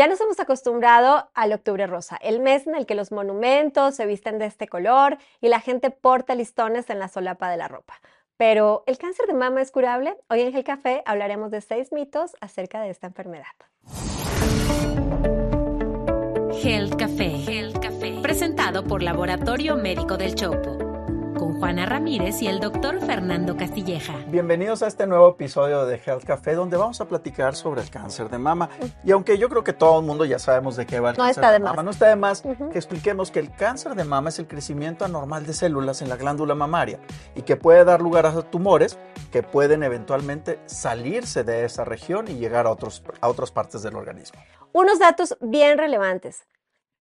Ya nos hemos acostumbrado al octubre rosa, el mes en el que los monumentos se visten de este color y la gente porta listones en la solapa de la ropa. Pero, ¿el cáncer de mama es curable? Hoy en el Café hablaremos de seis mitos acerca de esta enfermedad. Health Café, Health Café, presentado por Laboratorio Médico del Chopo con Juana Ramírez y el doctor Fernando Castilleja. Bienvenidos a este nuevo episodio de Health Café, donde vamos a platicar sobre el cáncer de mama. Y aunque yo creo que todo el mundo ya sabemos de qué va el no cáncer está de, de mama, no está de más que expliquemos que el cáncer de mama es el crecimiento anormal de células en la glándula mamaria y que puede dar lugar a tumores que pueden eventualmente salirse de esa región y llegar a, otros, a otras partes del organismo. Unos datos bien relevantes.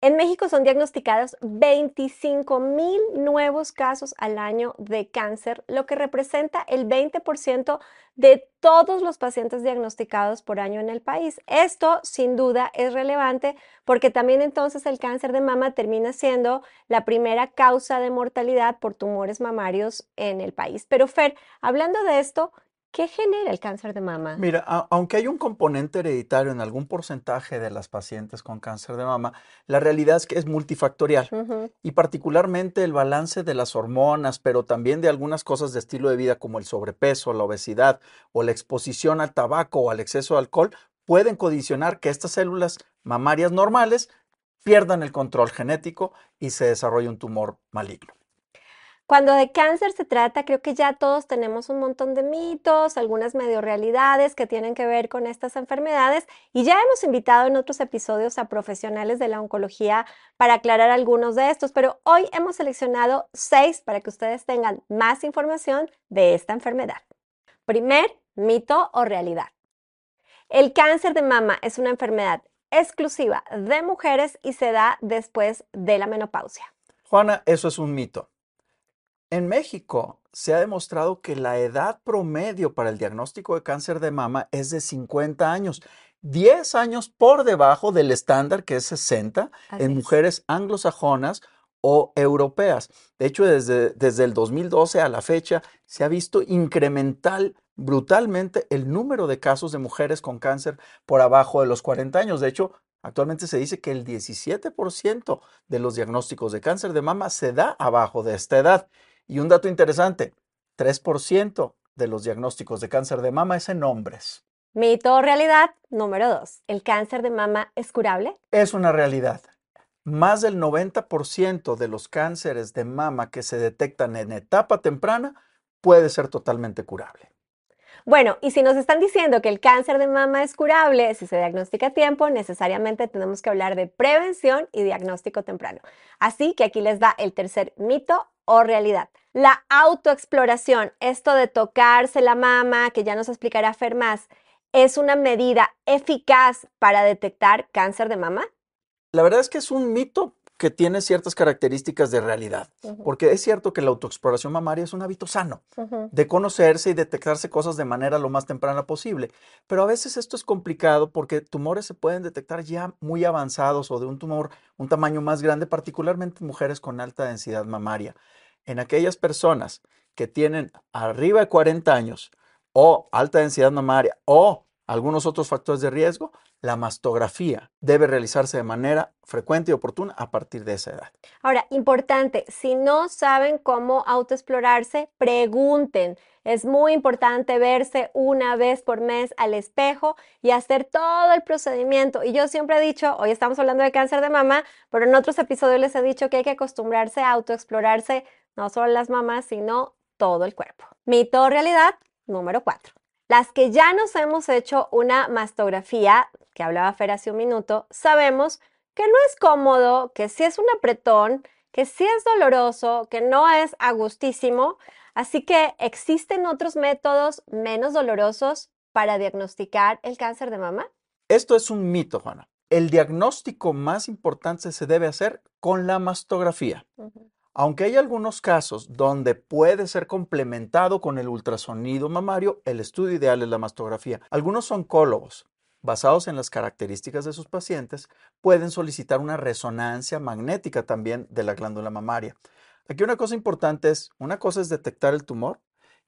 En México son diagnosticados 25 mil nuevos casos al año de cáncer, lo que representa el 20% de todos los pacientes diagnosticados por año en el país. Esto sin duda es relevante porque también entonces el cáncer de mama termina siendo la primera causa de mortalidad por tumores mamarios en el país. Pero Fer, hablando de esto, ¿Qué genera el cáncer de mama? Mira, aunque hay un componente hereditario en algún porcentaje de las pacientes con cáncer de mama, la realidad es que es multifactorial y particularmente el balance de las hormonas, pero también de algunas cosas de estilo de vida como el sobrepeso, la obesidad o la exposición al tabaco o al exceso de alcohol pueden condicionar que estas células mamarias normales pierdan el control genético y se desarrolle un tumor maligno. Cuando de cáncer se trata, creo que ya todos tenemos un montón de mitos, algunas medio realidades que tienen que ver con estas enfermedades y ya hemos invitado en otros episodios a profesionales de la oncología para aclarar algunos de estos, pero hoy hemos seleccionado seis para que ustedes tengan más información de esta enfermedad. Primer, mito o realidad. El cáncer de mama es una enfermedad exclusiva de mujeres y se da después de la menopausia. Juana, eso es un mito. En México se ha demostrado que la edad promedio para el diagnóstico de cáncer de mama es de 50 años, 10 años por debajo del estándar que es 60 en mujeres anglosajonas o europeas. De hecho, desde, desde el 2012 a la fecha se ha visto incremental brutalmente el número de casos de mujeres con cáncer por abajo de los 40 años. De hecho, actualmente se dice que el 17% de los diagnósticos de cáncer de mama se da abajo de esta edad. Y un dato interesante, 3% de los diagnósticos de cáncer de mama es en hombres. Mito o realidad número 2. ¿El cáncer de mama es curable? Es una realidad. Más del 90% de los cánceres de mama que se detectan en etapa temprana puede ser totalmente curable. Bueno, y si nos están diciendo que el cáncer de mama es curable si se diagnostica a tiempo, necesariamente tenemos que hablar de prevención y diagnóstico temprano. Así que aquí les da el tercer mito o realidad. La autoexploración, esto de tocarse la mama, que ya nos explicará Fer más, ¿es una medida eficaz para detectar cáncer de mama? La verdad es que es un mito que tiene ciertas características de realidad, porque es cierto que la autoexploración mamaria es un hábito sano, de conocerse y detectarse cosas de manera lo más temprana posible, pero a veces esto es complicado porque tumores se pueden detectar ya muy avanzados o de un tumor un tamaño más grande, particularmente en mujeres con alta densidad mamaria. En aquellas personas que tienen arriba de 40 años o alta densidad mamaria o algunos otros factores de riesgo, la mastografía debe realizarse de manera frecuente y oportuna a partir de esa edad. Ahora, importante, si no saben cómo autoexplorarse, pregunten. Es muy importante verse una vez por mes al espejo y hacer todo el procedimiento. Y yo siempre he dicho, hoy estamos hablando de cáncer de mama, pero en otros episodios les he dicho que hay que acostumbrarse a autoexplorarse no solo las mamas, sino todo el cuerpo. Mito realidad número 4. Las que ya nos hemos hecho una mastografía, que hablaba Fer hace un minuto, sabemos que no es cómodo, que sí es un apretón, que sí es doloroso, que no es agustísimo. Así que existen otros métodos menos dolorosos para diagnosticar el cáncer de mama. Esto es un mito, Juana. El diagnóstico más importante se debe hacer con la mastografía. Aunque hay algunos casos donde puede ser complementado con el ultrasonido mamario, el estudio ideal es la mastografía. Algunos oncólogos, basados en las características de sus pacientes, pueden solicitar una resonancia magnética también de la glándula mamaria. Aquí una cosa importante es, una cosa es detectar el tumor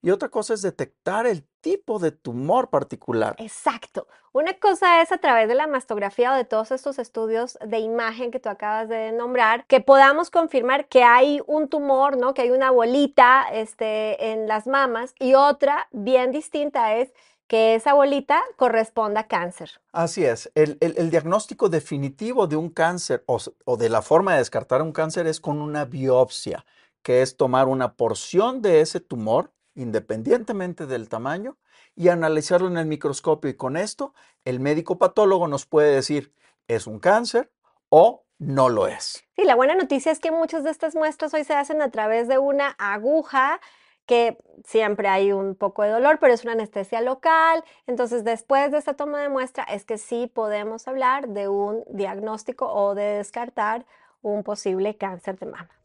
y otra cosa es detectar el tipo de tumor particular. Exacto. Una cosa es a través de la mastografía o de todos estos estudios de imagen que tú acabas de nombrar, que podamos confirmar que hay un tumor, ¿no? Que hay una bolita este, en las mamas y otra bien distinta es que esa bolita corresponda a cáncer. Así es. El, diagnóstico definitivo de un cáncer o, o de la forma de descartar un cáncer es con una biopsia, que es tomar una porción de ese tumor independientemente del tamaño y analizarlo en el microscopio y con esto el médico patólogo nos puede decir es un cáncer o no lo es. Sí, la buena noticia es que muchas de estas muestras hoy se hacen a través de una aguja que siempre hay un poco de dolor, pero es una anestesia local. Entonces, después de esta toma de muestra es que sí podemos hablar de un diagnóstico o de descartar un posible cáncer de mama.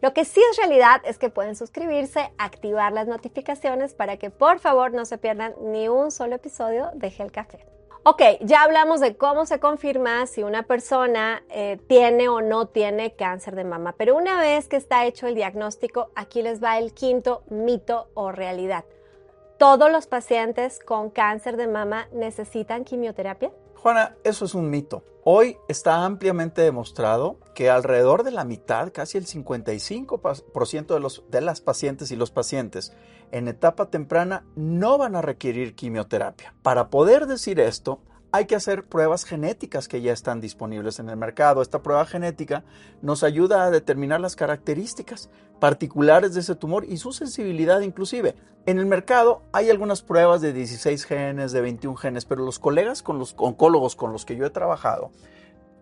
Lo que sí es realidad es que pueden suscribirse, activar las notificaciones para que por favor no se pierdan ni un solo episodio de Gel Café. Ok, ya hablamos de cómo se confirma si una persona eh, tiene o no tiene cáncer de mama, pero una vez que está hecho el diagnóstico, aquí les va el quinto mito o realidad. ¿Todos los pacientes con cáncer de mama necesitan quimioterapia? Juana, eso es un mito. Hoy está ampliamente demostrado que alrededor de la mitad, casi el 55% de, los, de las pacientes y los pacientes en etapa temprana no van a requerir quimioterapia. Para poder decir esto, hay que hacer pruebas genéticas que ya están disponibles en el mercado. Esta prueba genética nos ayuda a determinar las características particulares de ese tumor y su sensibilidad inclusive. En el mercado hay algunas pruebas de 16 genes, de 21 genes, pero los colegas con los oncólogos con los que yo he trabajado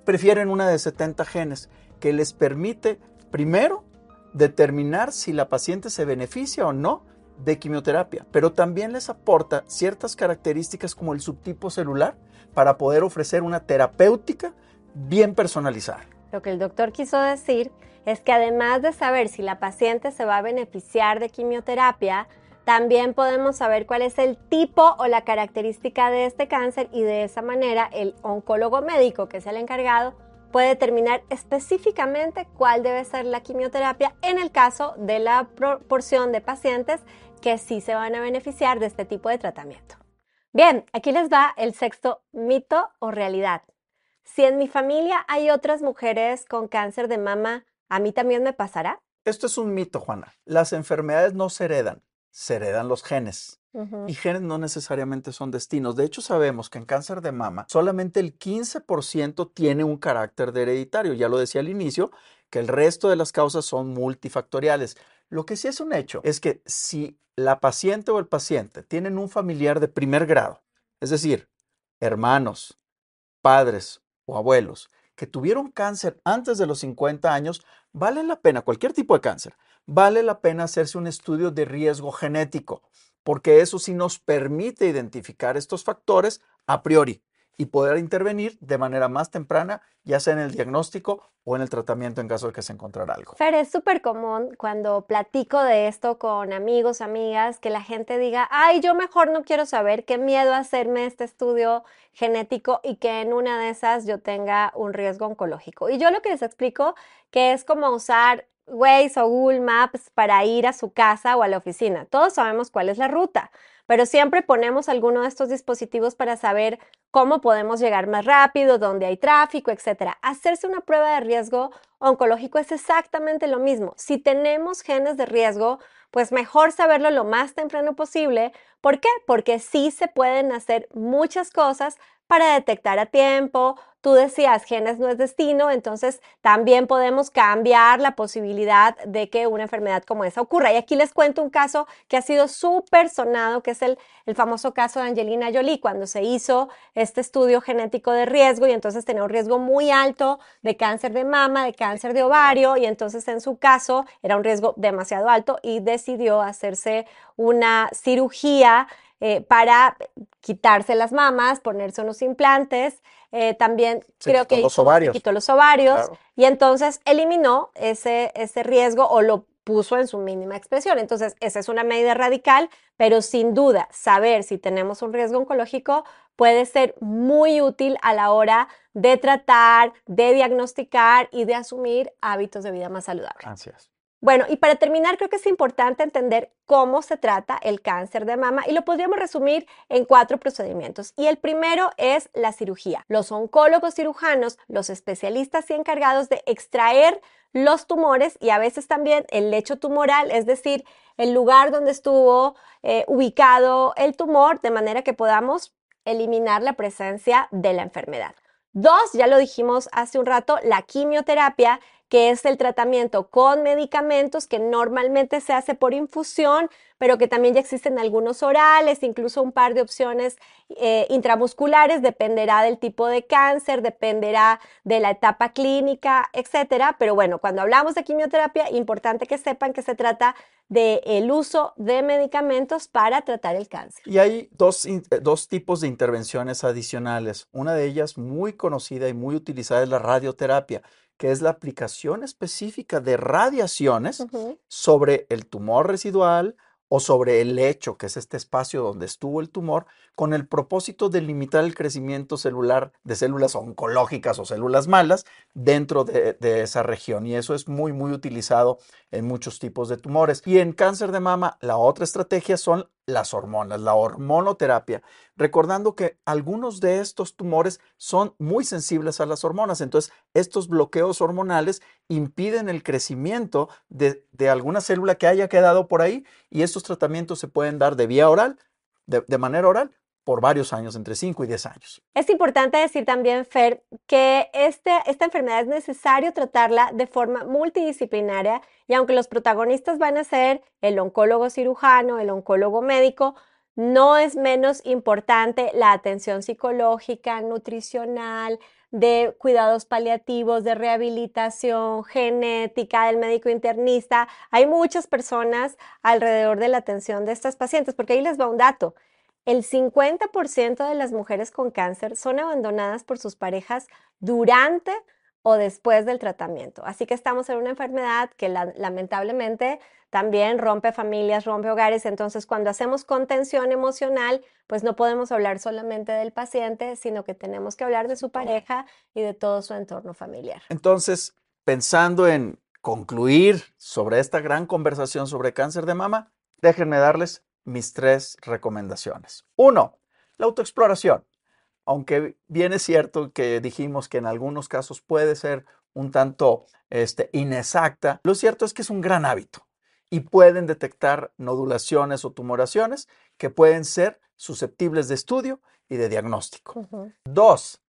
prefieren una de 70 genes que les permite primero determinar si la paciente se beneficia o no de quimioterapia, pero también les aporta ciertas características como el subtipo celular para poder ofrecer una terapéutica bien personalizada. Lo que el doctor quiso decir es que además de saber si la paciente se va a beneficiar de quimioterapia, también podemos saber cuál es el tipo o la característica de este cáncer y de esa manera el oncólogo médico, que es el encargado, puede determinar específicamente cuál debe ser la quimioterapia en el caso de la proporción de pacientes que sí se van a beneficiar de este tipo de tratamiento. Bien, aquí les va el sexto mito o realidad. Si en mi familia hay otras mujeres con cáncer de mama, ¿a mí también me pasará? Esto es un mito, Juana. Las enfermedades no se heredan, se heredan los genes. Y genes no necesariamente son destinos. De hecho, sabemos que en cáncer de mama solamente el 15% tiene un carácter de hereditario. Ya lo decía al inicio, que el resto de las causas son multifactoriales. Lo que sí es un hecho es que si la paciente o el paciente tienen un familiar de primer grado, es decir, hermanos, padres o abuelos, que tuvieron cáncer antes de los 50 años, vale la pena, cualquier tipo de cáncer, vale la pena hacerse un estudio de riesgo genético, porque eso sí nos permite identificar estos factores a priori y poder intervenir de manera más temprana, ya sea en el diagnóstico o en el tratamiento en caso de que se encontrara algo. Fer, es súper común cuando platico de esto con amigos, amigas, que la gente diga, ay, yo mejor no quiero saber, qué miedo hacerme este estudio genético y que en una de esas yo tenga un riesgo oncológico. Y yo lo que les explico que es como usar Waze o Google Maps para ir a su casa o a la oficina. Todos sabemos cuál es la ruta pero siempre ponemos alguno de estos dispositivos para saber cómo podemos llegar más rápido, dónde hay tráfico, etc. Hacerse una prueba de riesgo oncológico es exactamente lo mismo. Si tenemos genes de riesgo, pues mejor saberlo lo más temprano posible. ¿Por qué? Porque sí se pueden hacer muchas cosas para detectar a tiempo, Tú decías, genes no es destino, entonces también podemos cambiar la posibilidad de que una enfermedad como esa ocurra. Y aquí les cuento un caso que ha sido súper sonado, que es el, el famoso caso de Angelina Jolie, cuando se hizo este estudio genético de riesgo y entonces tenía un riesgo muy alto de cáncer de mama, de cáncer de ovario, y entonces en su caso era un riesgo demasiado alto y decidió hacerse una cirugía eh, para quitarse las mamas, ponerse unos implantes. Eh, también creo que los ovarios. quitó los ovarios y entonces eliminó ese, ese riesgo o lo puso en su mínima expresión. Entonces, esa es una medida radical, pero sin duda, saber si tenemos un riesgo oncológico puede ser muy útil a la hora de tratar, de diagnosticar y de asumir hábitos de vida más saludables. Gracias. Bueno, y para terminar, creo que es importante entender cómo se trata el cáncer de mama y lo podríamos resumir en cuatro procedimientos. Y el primero es la cirugía. Los oncólogos cirujanos, los especialistas y encargados de extraer los tumores y a veces también el lecho tumoral, es decir, el lugar donde estuvo eh, ubicado el tumor, de manera que podamos eliminar la presencia de la enfermedad. Dos, ya lo dijimos hace un rato, la quimioterapia, que es el tratamiento con medicamentos que normalmente se hace por infusión, pero que también ya existen algunos orales, incluso un par de opciones eh, intramusculares, dependerá del tipo de cáncer, dependerá de la etapa clínica, etcétera. Pero bueno, cuando hablamos de quimioterapia, importante que sepan que se trata del el uso de medicamentos para tratar el cáncer. Y hay dos, dos tipos de intervenciones adicionales. Una de ellas muy conocida y muy utilizada es la radioterapia que es la aplicación específica de radiaciones sobre el tumor residual o sobre el lecho, que es este espacio donde estuvo el tumor, con el propósito de limitar el crecimiento celular de células oncológicas o células malas dentro de, esa región. Y eso es muy, muy utilizado en muchos tipos de tumores. Y en cáncer de mama, la otra estrategia son las hormonas, la hormonoterapia, recordando que algunos de estos tumores son muy sensibles a las hormonas. Entonces, estos bloqueos hormonales impiden el crecimiento de, alguna célula que haya quedado por ahí y estos tratamientos se pueden dar de vía oral, de, manera oral, por varios años, entre 5 y 10 años. Es importante decir también, Fer, que este, esta enfermedad es necesario tratarla de forma multidisciplinaria y aunque los protagonistas van a ser el oncólogo cirujano, el oncólogo médico, no es menos importante la atención psicológica, nutricional, de cuidados paliativos, de rehabilitación, genética, del médico internista. Hay muchas personas alrededor de la atención de estas pacientes, porque ahí les va un dato el 50% de las mujeres con cáncer son abandonadas por sus parejas durante o después del tratamiento. Así que estamos en una enfermedad que lamentablemente también rompe familias, rompe hogares. Entonces, cuando hacemos contención emocional, pues no podemos hablar solamente del paciente, sino que tenemos que hablar de su pareja y de todo su entorno familiar. Entonces, pensando en concluir sobre esta gran conversación sobre cáncer de mama, déjenme darles mis tres recomendaciones. Uno, la autoexploración. Aunque bien es cierto que dijimos que en algunos casos puede ser un tanto este, inexacta, lo cierto es que es un gran hábito y pueden detectar nodulaciones o tumoraciones que pueden ser susceptibles de estudio y de diagnóstico. Dos,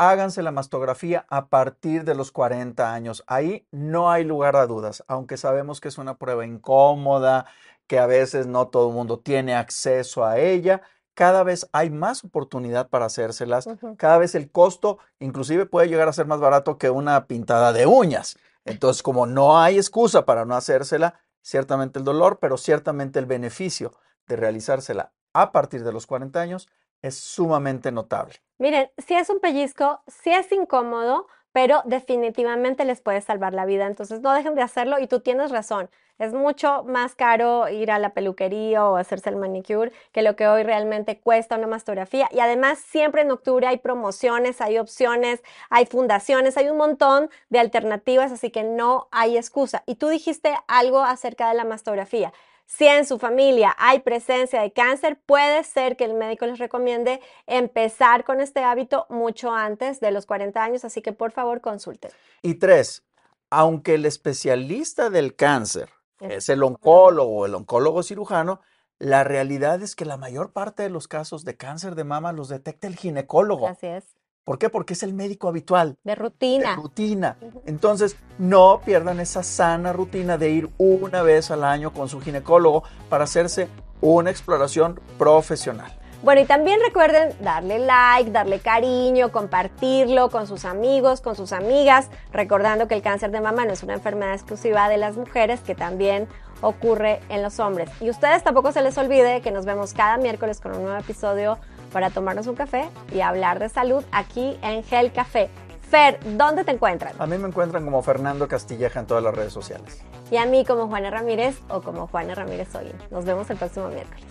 háganse la mastografía a partir de los 40 años. Ahí no hay lugar a dudas, aunque sabemos que es una prueba incómoda, que a veces no todo el mundo tiene acceso a ella. Cada vez hay más oportunidad para hacérselas. Cada vez el costo inclusive puede llegar a ser más barato que una pintada de uñas. Entonces, como no hay excusa para no hacérsela, ciertamente el dolor, pero ciertamente el beneficio de realizársela a partir de los 40 años es sumamente notable. Miren, si es un pellizco, si es incómodo, pero definitivamente les puede salvar la vida. Entonces no dejen de hacerlo y tú tienes razón. Es mucho más caro ir a la peluquería o hacerse el manicure que lo que hoy realmente cuesta una mastografía. Y además siempre en octubre hay promociones, hay opciones, hay fundaciones, hay un montón de alternativas, así que no hay excusa. Y tú dijiste algo acerca de la mastografía. Si en su familia hay presencia de cáncer, puede ser que el médico les recomiende empezar con este hábito mucho antes de los 40 años, así que por favor consulten. Y tres, aunque el especialista del cáncer es el oncólogo o el oncólogo cirujano, la realidad es que la mayor parte de los casos de cáncer de mama los detecta el ginecólogo. Así es. ¿Por qué? Porque es el médico habitual. De rutina. De rutina. Entonces, no pierdan esa sana rutina de ir una vez al año con su ginecólogo para hacerse una exploración profesional. Bueno, y también recuerden darle like, darle cariño, compartirlo con sus amigos, con sus amigas, recordando que el cáncer de mama no es una enfermedad exclusiva de las mujeres, que también ocurre en los hombres. Y ustedes tampoco se les olvide que nos vemos cada miércoles con un nuevo episodio para tomarnos un café y hablar de salud aquí en Gel Café. Fer, ¿dónde te encuentran? A mí me encuentran como Fernando Castilleja en todas las redes sociales. Y a mí como Juana Ramírez o como Juana Ramírez Hoy. Nos vemos el próximo miércoles.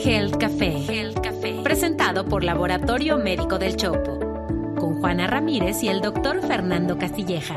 Gel Café. Gel Café. Presentado por Laboratorio Médico del Chopo. Con Juana Ramírez y el doctor Fernando Castilleja.